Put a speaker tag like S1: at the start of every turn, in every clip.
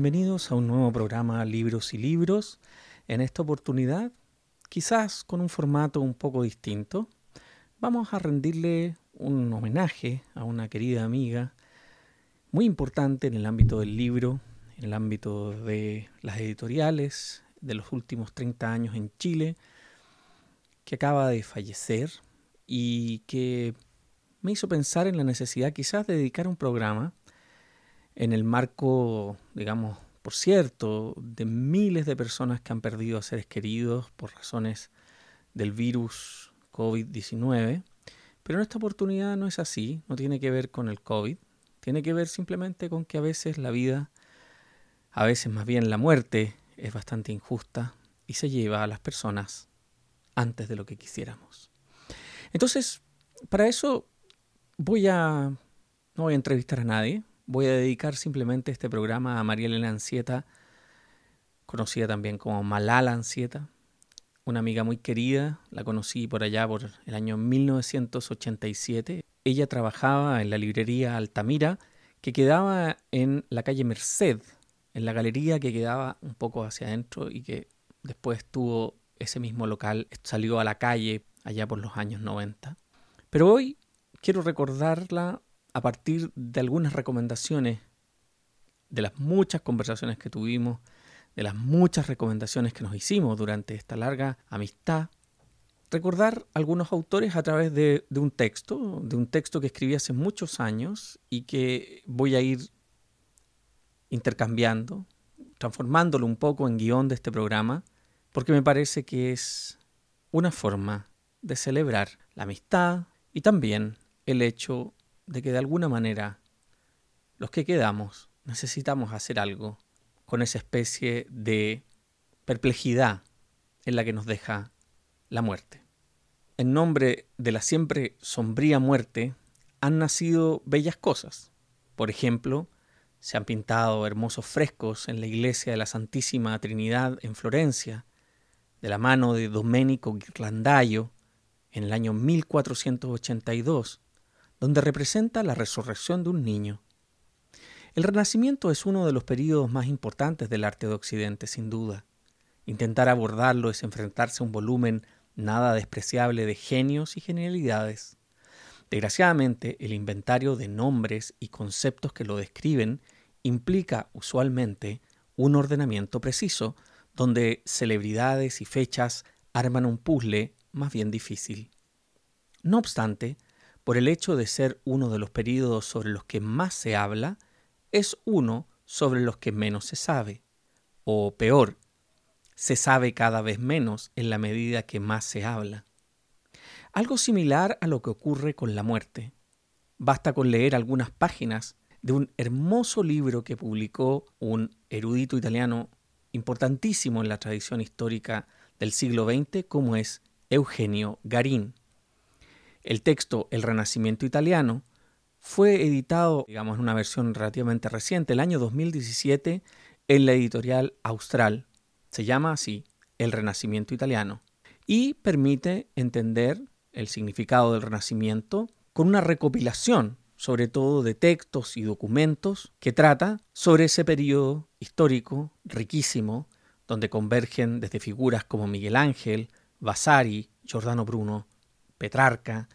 S1: Bienvenidos a un nuevo programa Libros y Libros. En esta oportunidad, quizás con un formato un poco distinto, vamos a rendirle un homenaje a una querida amiga muy importante en el ámbito del libro, en el ámbito de las editoriales de los últimos 30 años en Chile, que acaba de fallecer y que me hizo pensar en la necesidad quizás de dedicar un programa en el marco, digamos, por cierto, de miles de personas que han perdido a seres queridos por razones del virus COVID-19. Pero en esta oportunidad no es así, no tiene que ver con el COVID, tiene que ver simplemente con que a veces la vida, a veces más bien la muerte, es bastante injusta y se lleva a las personas antes de lo que quisiéramos. Entonces, para eso voy a no voy a entrevistar a nadie, voy a dedicar simplemente este programa a María Elena Ancieta, conocida también como Malala Ancieta, una amiga muy querida, la conocí por allá por el año 1987. Ella trabajaba en la librería Altamira, que quedaba en la calle Merced, en la galería que quedaba un poco hacia adentro y que después tuvo ese mismo local, salió a la calle allá por los años 90. Pero hoy quiero recordarla a partir de algunas recomendaciones, de las muchas conversaciones que tuvimos, de las muchas recomendaciones que nos hicimos durante esta larga amistad, recordar algunos autores a través de, de, un texto, de un texto que escribí hace muchos años y que voy a ir intercambiando, transformándolo un poco en guion de este programa, porque me parece que es una forma de celebrar la amistad y también el hecho de que de alguna manera los que quedamos necesitamos hacer algo con esa especie de perplejidad en la que nos deja la muerte. En nombre de la siempre sombría muerte han nacido bellas cosas. Por ejemplo, se han pintado hermosos frescos en la iglesia de la Santísima Trinidad en Florencia, de la mano de Domenico Ghirlandaio, en el año 1482, donde representa la resurrección de un niño. El Renacimiento es uno de los períodos más importantes del arte de Occidente, sin duda. Intentar abordarlo es enfrentarse a un volumen nada despreciable de genios y genialidades. Desgraciadamente, el inventario de nombres y conceptos que lo describen implica usualmente un ordenamiento preciso, donde celebridades y fechas arman un puzzle más bien difícil. No obstante, por el hecho de ser uno de los períodos sobre los que más se habla, es uno sobre los que menos se sabe. O peor, se sabe cada vez menos en la medida que más se habla. Algo similar a lo que ocurre con la muerte. Basta con leer algunas páginas de un hermoso libro que publicó un erudito italiano importantísimo en la tradición histórica del siglo XX como es Eugenio Garín. El texto El Renacimiento Italiano fue editado, digamos, en una versión relativamente reciente, el año 2017, en la editorial Austral. Se llama así, El Renacimiento Italiano, y permite entender el significado del Renacimiento con una recopilación, sobre todo de textos y documentos, que trata sobre ese periodo histórico riquísimo, donde convergen desde figuras como Miguel Ángel, Vasari, Giordano Bruno, Petrarca,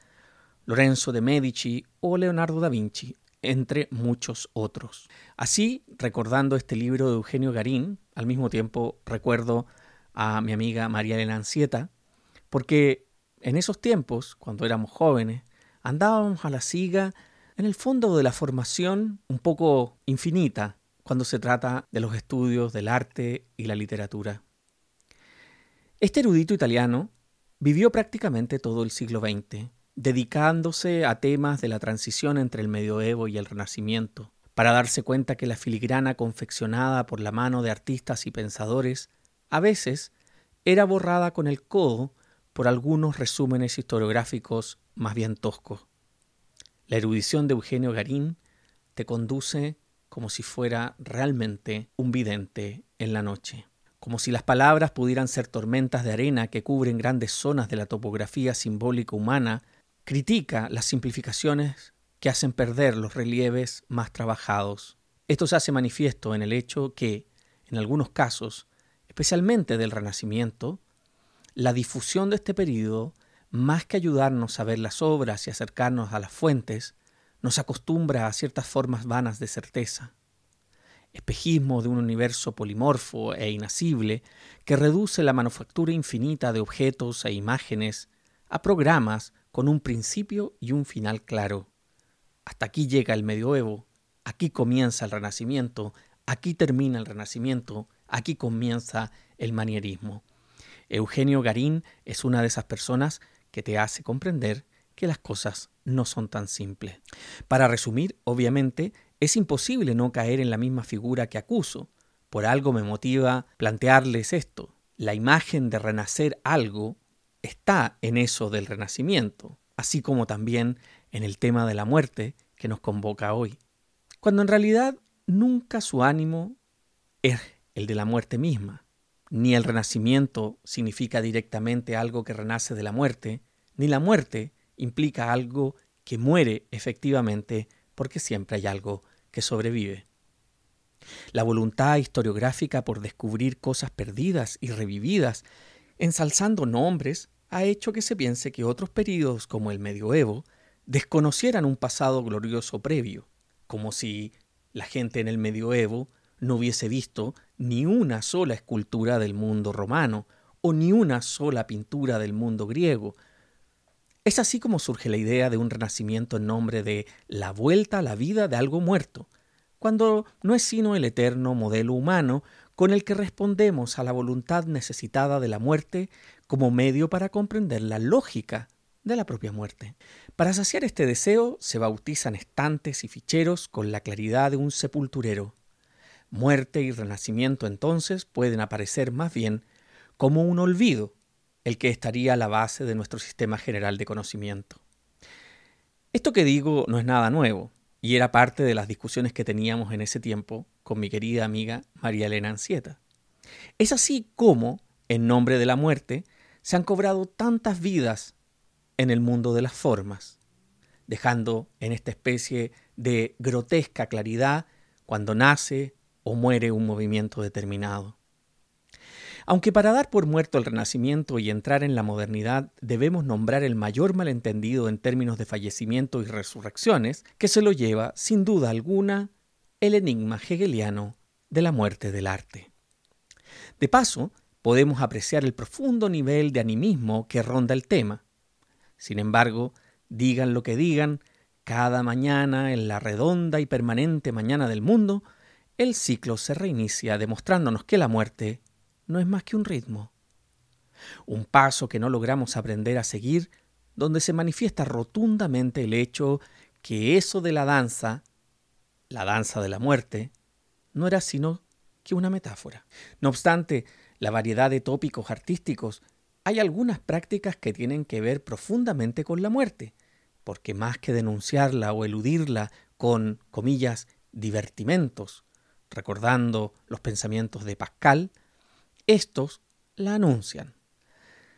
S1: Lorenzo de Medici o Leonardo da Vinci, entre muchos otros. Así, recordando este libro de Eugenio Garín, al mismo tiempo recuerdo a mi amiga María Elena Ancieta, porque en esos tiempos, cuando éramos jóvenes, andábamos a la siga en el fondo de la formación un poco infinita cuando se trata de los estudios del arte y la literatura. Este erudito italiano vivió prácticamente todo el siglo XX dedicándose a temas de la transición entre el medioevo y el renacimiento, para darse cuenta que la filigrana confeccionada por la mano de artistas y pensadores a veces era borrada con el codo por algunos resúmenes historiográficos más bien toscos. La erudición de Eugenio Garín te conduce como si fuera realmente un vidente en la noche, como si las palabras pudieran ser tormentas de arena que cubren grandes zonas de la topografía simbólica humana critica las simplificaciones que hacen perder los relieves más trabajados Esto se hace manifiesto en el hecho que, en algunos casos, especialmente del Renacimiento, la difusión de este periodo, más que ayudarnos a ver las obras y acercarnos a las fuentes, nos acostumbra a ciertas formas vanas de certeza. Espejismo de un universo polimorfo e inacible que reduce la manufactura infinita de objetos e imágenes a programas con un principio y un final claro. Hasta aquí llega el medioevo, aquí comienza el renacimiento, aquí termina el renacimiento, aquí comienza el manierismo. Eugenio Garín es una de esas personas que te hace comprender que las cosas no son tan simples. Para resumir, obviamente, es imposible no caer en la misma figura que acuso. Por algo me motiva plantearles esto. La imagen de renacer algo está en eso del renacimiento, así como también en el tema de la muerte que nos convoca hoy. Cuando en realidad nunca su ánimo es el de la muerte misma, ni el renacimiento significa directamente algo que renace de la muerte, ni la muerte implica algo que muere efectivamente porque siempre hay algo que sobrevive. La voluntad historiográfica por descubrir cosas perdidas y revividas, ensalzando nombres, ha hecho que se piense que otros períodos como el medioevo desconocieran un pasado glorioso previo, como si la gente en el medioevo no hubiese visto ni una sola escultura del mundo romano o ni una sola pintura del mundo griego. Es así como surge la idea de un renacimiento en nombre de la vuelta a la vida de algo muerto, cuando no es sino el eterno modelo humano con el que respondemos a la voluntad necesitada de la muerte como medio para comprender la lógica de la propia muerte. Para saciar este deseo se bautizan estantes y ficheros con la claridad de un sepulturero. Muerte y renacimiento entonces pueden aparecer más bien como un olvido, el que estaría a la base de nuestro sistema general de conocimiento. Esto que digo no es nada nuevo, y era parte de las discusiones que teníamos en ese tiempo con mi querida amiga María Elena Ancieta. Es así como, en nombre de la muerte, se han cobrado tantas vidas en el mundo de las formas, dejando en esta especie de grotesca claridad cuando nace o muere un movimiento determinado. Aunque para dar por muerto el Renacimiento y entrar en la modernidad debemos nombrar el mayor malentendido en términos de fallecimiento y resurrecciones, que se lo lleva, sin duda alguna, el enigma hegeliano de la muerte del arte. De paso, podemos apreciar el profundo nivel de animismo que ronda el tema. Sin embargo, digan lo que digan, cada mañana en la redonda y permanente mañana del mundo, el ciclo se reinicia demostrándonos que la muerte no es más que un ritmo. Un paso que no logramos aprender a seguir, donde se manifiesta rotundamente el hecho que eso de la danza, la danza de la muerte, no era sino que una metáfora. No obstante, la variedad de tópicos artísticos, hay algunas prácticas que tienen que ver profundamente con la muerte, porque más que denunciarla o eludirla con, comillas, divertimentos, recordando los pensamientos de Pascal, estos la anuncian.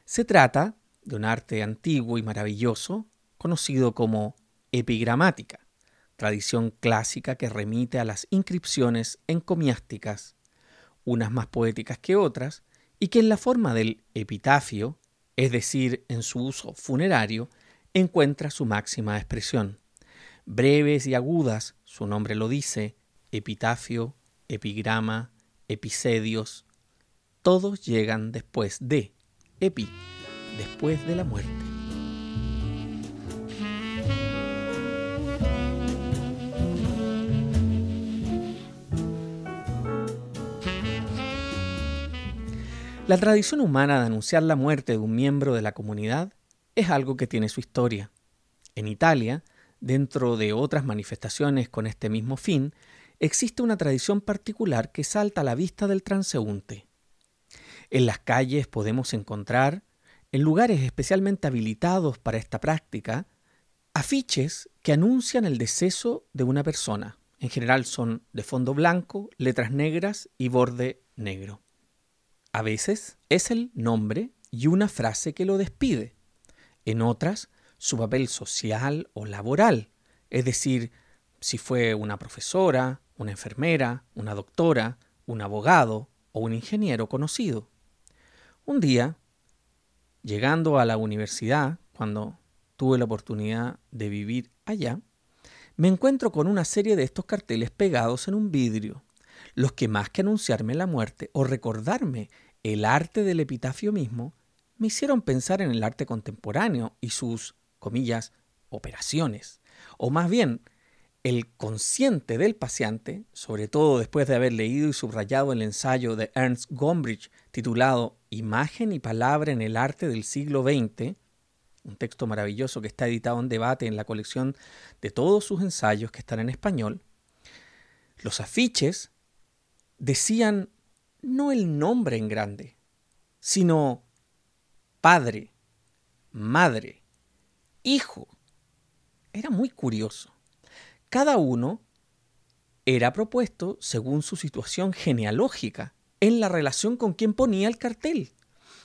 S1: Se trata de un arte antiguo y maravilloso conocido como epigramática, tradición clásica que remite a las inscripciones encomiásticas, unas más poéticas que otras, y que en la forma del epitafio, es decir, en su uso funerario, encuentra su máxima expresión. Breves y agudas, su nombre lo dice, epitafio, epigrama, episedios, todos llegan después de, epi, después de la muerte. La tradición humana de anunciar la muerte de un miembro de la comunidad es algo que tiene su historia. En Italia, dentro de otras manifestaciones con este mismo fin, existe una tradición particular que salta a la vista del transeúnte. En las calles podemos encontrar, en lugares especialmente habilitados para esta práctica, afiches que anuncian el deceso de una persona. En general son de fondo blanco, letras negras y borde negro. A veces es el nombre y una frase que lo despide. En otras, su papel social o laboral, es decir, si fue una profesora, una enfermera, una doctora, un abogado o un ingeniero conocido. Un día, llegando a la universidad, cuando tuve la oportunidad de vivir allá, me encuentro con una serie de estos carteles pegados en un vidrio, los que más que anunciarme la muerte o recordarme el arte del epitafio mismo, me hicieron pensar en el arte contemporáneo y sus, comillas, operaciones, o más bien el consciente del paciente, sobre todo después de haber leído y subrayado el ensayo de Ernst Gombrich titulado Imagen y Palabra en el Arte del siglo XX, un texto maravilloso que está editado en debate en la colección de todos sus ensayos que están en español, los afiches decían no el nombre en grande, sino padre, madre, hijo. Era muy curioso. Cada uno era propuesto según su situación genealógica, en la relación con quien ponía el cartel.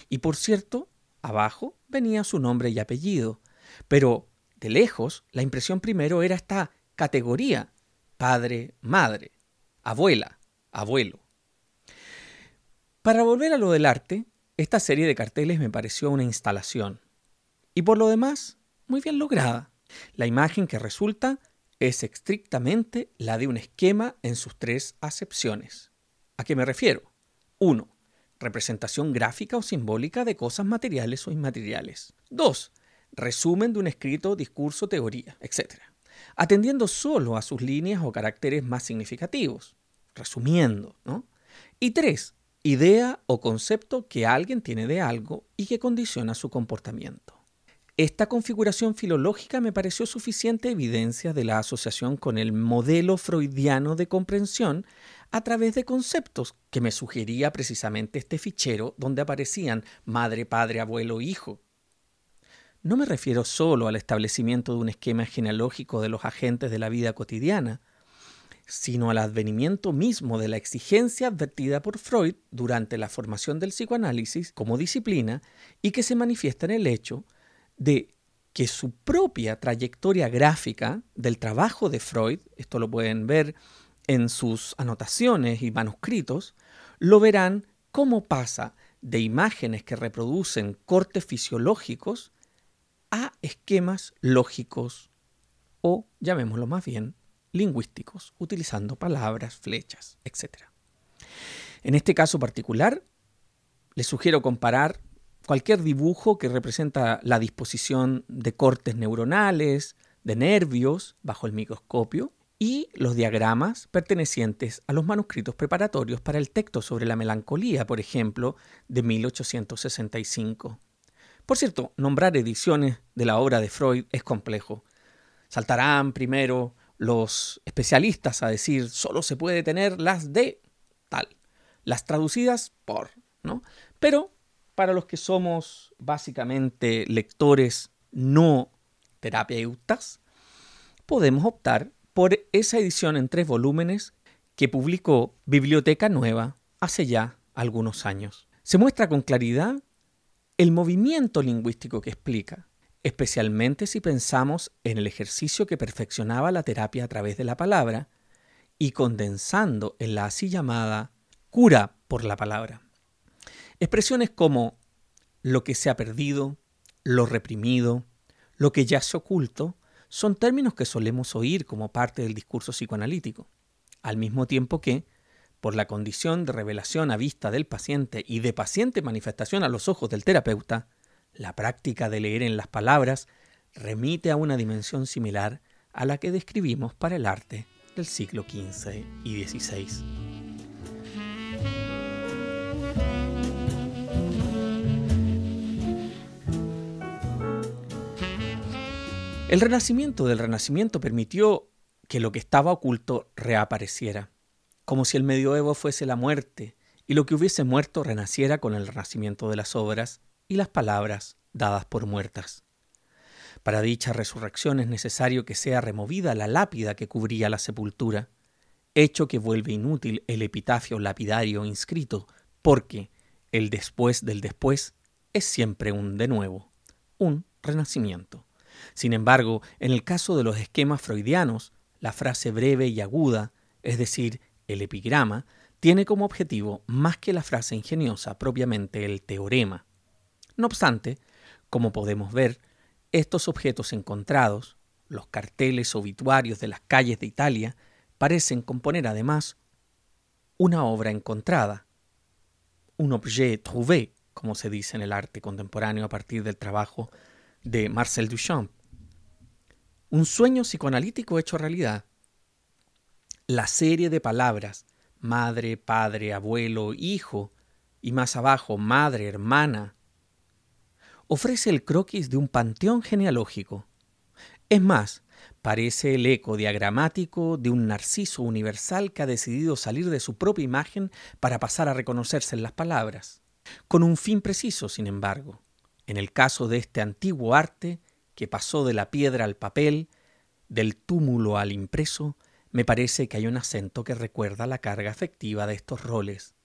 S1: Y por cierto, abajo venía su nombre y apellido. Pero de lejos, la impresión primero era esta categoría, padre, madre, abuela, abuelo. Para volver a lo del arte, esta serie de carteles me pareció una instalación. Y por lo demás, muy bien lograda. La imagen que resulta es estrictamente la de un esquema en sus tres acepciones. ¿A qué me refiero? 1. Representación gráfica o simbólica de cosas materiales o inmateriales. 2. Resumen de un escrito, discurso, teoría, etc. Atendiendo solo a sus líneas o caracteres más significativos. Resumiendo, ¿no? Y 3. Idea o concepto que alguien tiene de algo y que condiciona su comportamiento. Esta configuración filológica me pareció suficiente evidencia de la asociación con el modelo freudiano de comprensión a través de conceptos que me sugería precisamente este fichero donde aparecían madre, padre, abuelo, hijo. No me refiero solo al establecimiento de un esquema genealógico de los agentes de la vida cotidiana, sino al advenimiento mismo de la exigencia advertida por Freud durante la formación del psicoanálisis como disciplina y que se manifiesta en el hecho de que su propia trayectoria gráfica del trabajo de Freud, esto lo pueden ver en sus anotaciones y manuscritos, lo verán cómo pasa de imágenes que reproducen cortes fisiológicos a esquemas lógicos o, llamémoslo más bien, lingüísticos, utilizando palabras, flechas, etc. En este caso particular, les sugiero comparar cualquier dibujo que representa la disposición de cortes neuronales, de nervios bajo el microscopio y los diagramas pertenecientes a los manuscritos preparatorios para el texto sobre la melancolía, por ejemplo, de 1865. Por cierto, nombrar ediciones de la obra de Freud es complejo. Saltarán primero los especialistas a decir solo se puede tener las de tal, las traducidas por, ¿no? Pero para los que somos básicamente lectores no terapeutas, podemos optar por esa edición en tres volúmenes que publicó Biblioteca Nueva hace ya algunos años. Se muestra con claridad el movimiento lingüístico que explica, especialmente si pensamos en el ejercicio que perfeccionaba la terapia a través de la palabra y condensando en la así llamada cura por la palabra. Expresiones como lo que se ha perdido, lo reprimido, lo que yace oculto, son términos que solemos oír como parte del discurso psicoanalítico, al mismo tiempo que, por la condición de revelación a vista del paciente y de paciente manifestación a los ojos del terapeuta, la práctica de leer en las palabras remite a una dimensión similar a la que describimos para el arte del siglo XV y XVI. El renacimiento del renacimiento permitió que lo que estaba oculto reapareciera, como si el medioevo fuese la muerte y lo que hubiese muerto renaciera con el renacimiento de las obras y las palabras dadas por muertas. Para dicha resurrección es necesario que sea removida la lápida que cubría la sepultura, hecho que vuelve inútil el epitafio lapidario inscrito, porque el después del después es siempre un de nuevo, un renacimiento. Sin embargo, en el caso de los esquemas freudianos, la frase breve y aguda es decir, el epigrama, tiene como objetivo más que la frase ingeniosa propiamente el teorema. No obstante, como podemos ver, estos objetos encontrados, los carteles obituarios de las calles de Italia, parecen componer además una obra encontrada, un objet trouvé, como se dice en el arte contemporáneo a partir del trabajo de Marcel Duchamp. Un sueño psicoanalítico hecho realidad. La serie de palabras madre, padre, abuelo, hijo, y más abajo madre, hermana, ofrece el croquis de un panteón genealógico. Es más, parece el eco diagramático de un narciso universal que ha decidido salir de su propia imagen para pasar a reconocerse en las palabras, con un fin preciso, sin embargo. En el caso de este antiguo arte, que pasó de la piedra al papel, del túmulo al impreso, me parece que hay un acento que recuerda la carga afectiva de estos roles.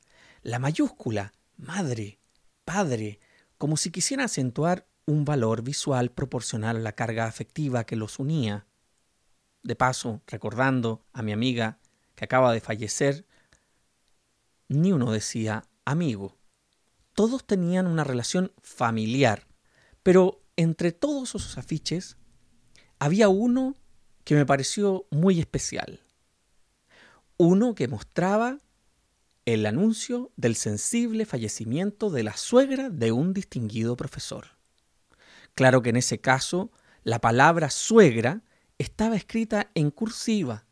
S1: La mayúscula, madre, padre, como si quisiera acentuar un valor visual proporcional a la carga afectiva que los unía. De paso, recordando a mi amiga que acaba de fallecer, ni uno decía amigo. Todos tenían una relación familiar, pero entre todos esos afiches había uno que me pareció muy especial. Uno que mostraba el anuncio del sensible fallecimiento de la suegra de un distinguido profesor. Claro que en ese caso la palabra suegra estaba escrita en cursiva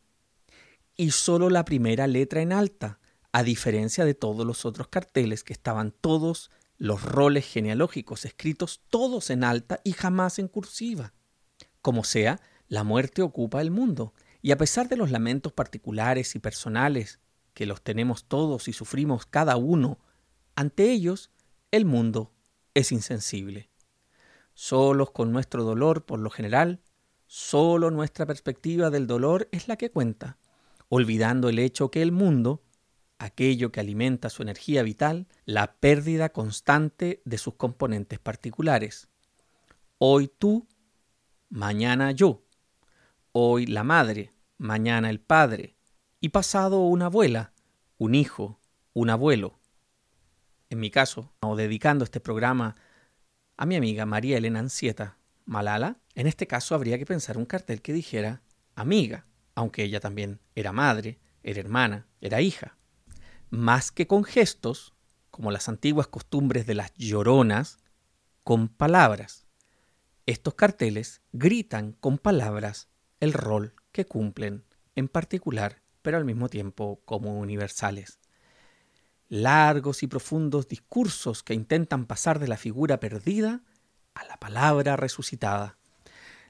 S1: y solo la primera letra en alta, a diferencia de todos los otros carteles que estaban todos los roles genealógicos escritos todos en alta y jamás en cursiva. Como sea, la muerte ocupa el mundo, y a pesar de los lamentos particulares y personales que los tenemos todos y sufrimos cada uno, ante ellos el mundo es insensible. Solos con nuestro dolor, por lo general, solo nuestra perspectiva del dolor es la que cuenta, olvidando el hecho que el mundo, aquello que alimenta su energía vital, la pérdida constante de sus componentes particulares. Hoy tú, mañana yo. Hoy la madre, mañana el padre, y pasado una abuela, un hijo, un abuelo. En mi caso, o dedicando este programa a mi amiga María Elena Ancieta Malala, en este caso habría que pensar un cartel que dijera amiga, aunque ella también era madre, era hermana, era hija. Más que con gestos, como las antiguas costumbres de las lloronas, con palabras. Estos carteles gritan con palabras el rol que cumplen, en particular pero al mismo tiempo como universales. Largos y profundos discursos que intentan pasar de la figura perdida a la palabra resucitada.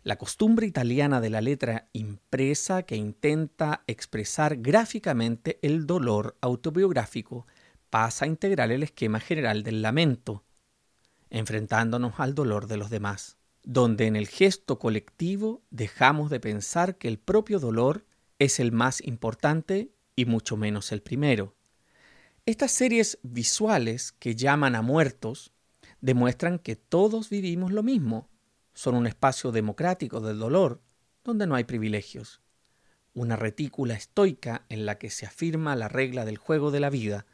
S1: La costumbre italiana de la letra impresa que intenta expresar gráficamente el dolor autobiográfico pasa a integrar el esquema general del lamento, enfrentándonos al dolor de los demás, donde en el gesto colectivo dejamos de pensar que el propio dolor es el más importante y mucho menos el primero. Estas series visuales que llaman a muertos demuestran que todos vivimos lo mismo. Son un espacio democrático del dolor, donde no hay privilegios. Una retícula estoica en la que se afirma la regla del juego de la vida.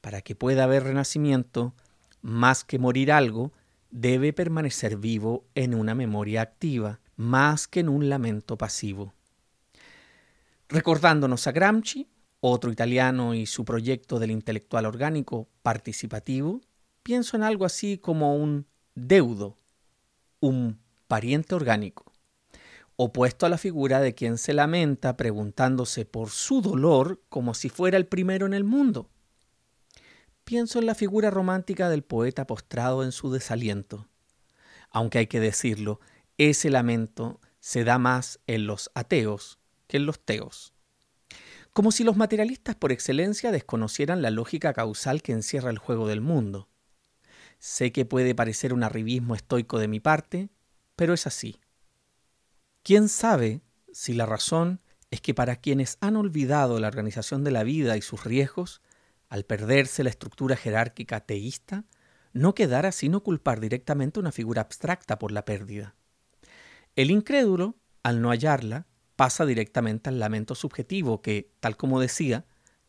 S1: Para que pueda haber renacimiento, más que morir algo, debe permanecer vivo en una memoria activa, más que en un lamento pasivo. Recordándonos a Gramsci, otro italiano y su proyecto del intelectual orgánico participativo, pienso en algo así como un deudo, un pariente orgánico, opuesto a la figura de quien se lamenta preguntándose por su dolor como si fuera el primero en el mundo. Pienso en la figura romántica del poeta postrado en su desaliento. Aunque hay que decirlo, ese lamento se da más en los ateos que en los teos. Como si los materialistas por excelencia desconocieran la lógica causal que encierra el juego del mundo. Sé que puede parecer un arribismo estoico de mi parte, pero es así. ¿Quién sabe si la razón es que para quienes han olvidado la organización de la vida y sus riesgos, al perderse la estructura jerárquica teísta, no quedara sino culpar directamente una figura abstracta por la pérdida? El incrédulo, al no hallarla, pasa directamente al lamento subjetivo que, tal como decía,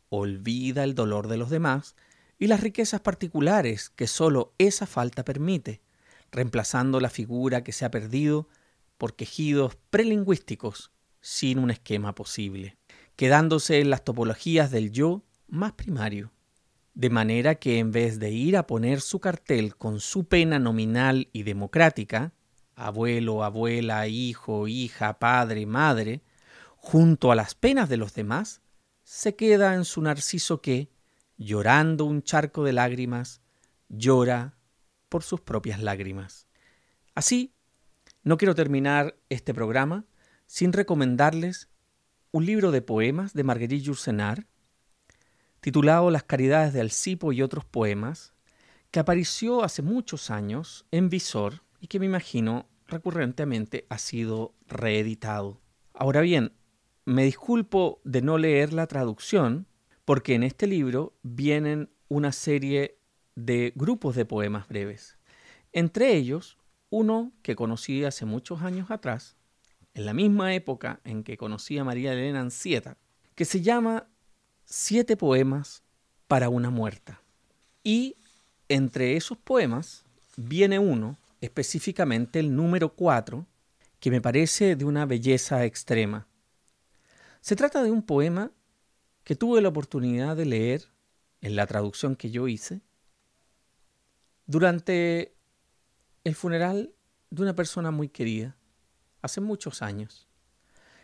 S1: olvida el dolor de los demás y las riquezas particulares que sólo esa falta permite, reemplazando la figura que se ha perdido por quejidos prelingüísticos sin un esquema posible, quedándose en las topologías del yo más primario. De manera que en vez de ir a poner su cartel con su pena nominal y democrática, abuelo, abuela, hijo, hija, padre, madre, junto a las penas de los demás, se queda en su narciso que, llorando un charco de lágrimas, llora por sus propias lágrimas. Así, no quiero terminar este programa sin recomendarles un libro de poemas de Marguerite Yourcenar, titulado Las caridades de Alcipo y otros poemas, que apareció hace muchos años en Visor y que me imagino recurrentemente ha sido reeditado. Ahora bien, me disculpo de no leer la traducción, porque en este libro vienen una serie de grupos de poemas breves. Entre ellos, uno que conocí hace muchos años atrás, en la misma época en que conocí a María Elena Ancieta, que se llama Siete poemas para una muerta. Y entre esos poemas viene uno, específicamente el número 4, que me parece de una belleza extrema. Se trata de un poema que tuve la oportunidad de leer en la traducción que yo hice durante el funeral de una persona muy querida, hace muchos años,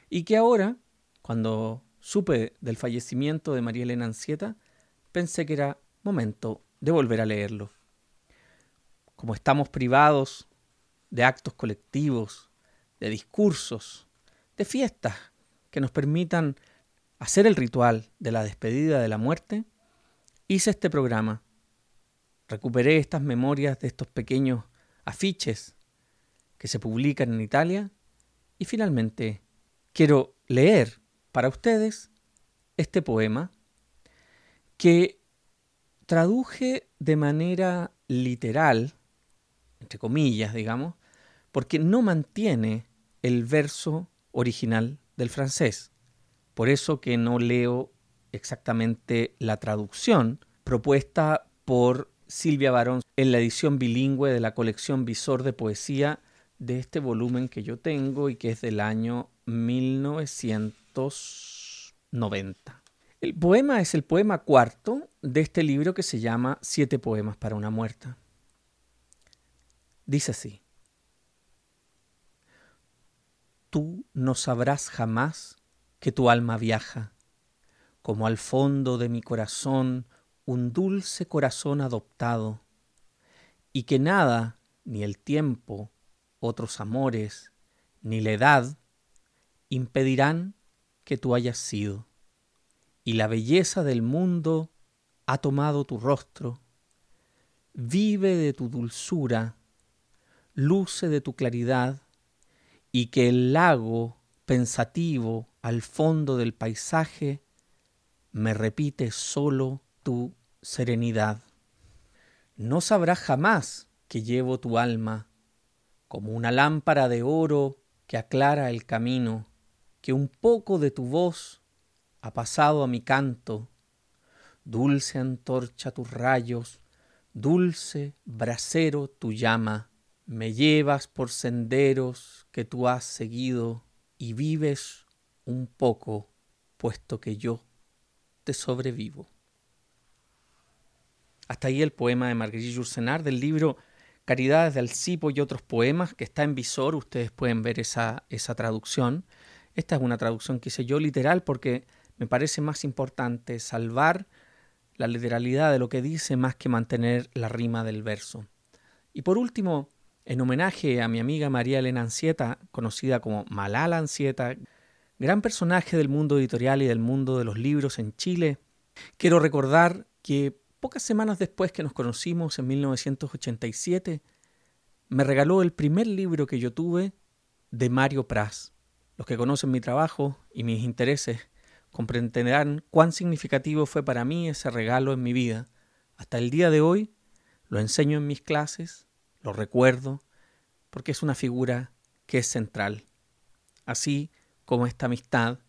S1: y que ahora, cuando supe del fallecimiento de María Elena Ancieta, pensé que era momento de volver a leerlo. Como estamos privados de actos colectivos, de discursos, de fiestas que nos permitan hacer el ritual de la despedida de la muerte, hice este programa. Recuperé estas memorias de estos pequeños afiches que se publican en Italia y finalmente quiero leer para ustedes este poema que traduje de manera literal, entre comillas, digamos, porque no mantiene el verso original del francés. Por eso que no leo exactamente la traducción propuesta por Silvia Barón en la edición bilingüe de la colección Visor de Poesía de este volumen que yo tengo y que es del año 1990. El poema es el poema cuarto de este libro que se llama Siete poemas para una muerta. Dice así. Tú no sabrás jamás que tu alma viaja, como al fondo de mi corazón un dulce corazón adoptado, y que nada, ni el tiempo, otros amores, ni la edad, impedirán que tú hayas sido. Y la belleza del mundo ha tomado tu rostro, vive de tu dulzura, luce de tu claridad, y que el lago pensativo al fondo del paisaje me repite solo tu serenidad. No sabrás jamás que llevo tu alma como una lámpara de oro que aclara el camino, que un poco de tu voz ha pasado a mi canto, dulce antorcha tus rayos, dulce brasero tu llama, me llevas por senderos que tú has seguido y vives un poco, puesto que yo te sobrevivo. Hasta ahí el poema de Marguerite Yourcenar del libro Caridades de Alcipo y otros poemas que está en visor. Ustedes pueden ver esa, esa traducción. Esta es una traducción que hice yo literal porque me parece más importante salvar la literalidad de lo que dice más que mantener la rima del verso. Y por último, en homenaje a mi amiga María Elena Ancieta, conocida como Malala Ancieta, gran personaje del mundo editorial y del mundo de los libros en Chile, quiero recordar que pocas semanas después que nos conocimos en 1987, me regaló el primer libro que yo tuve de Mario Pras. Los que conocen mi trabajo y mis intereses comprenderán cuán significativo fue para mí ese regalo en mi vida. Hasta el día de hoy lo enseño en mis clases, lo recuerdo, porque es una figura que es central. Así cómo esta amistad,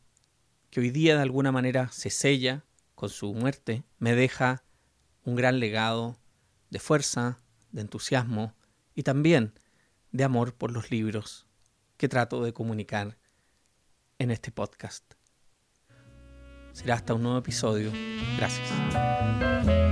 S1: que hoy día de alguna manera se sella con su muerte, me deja un gran legado de fuerza, de entusiasmo y también de amor por los libros que trato de comunicar en este podcast. Será hasta un nuevo episodio. Gracias.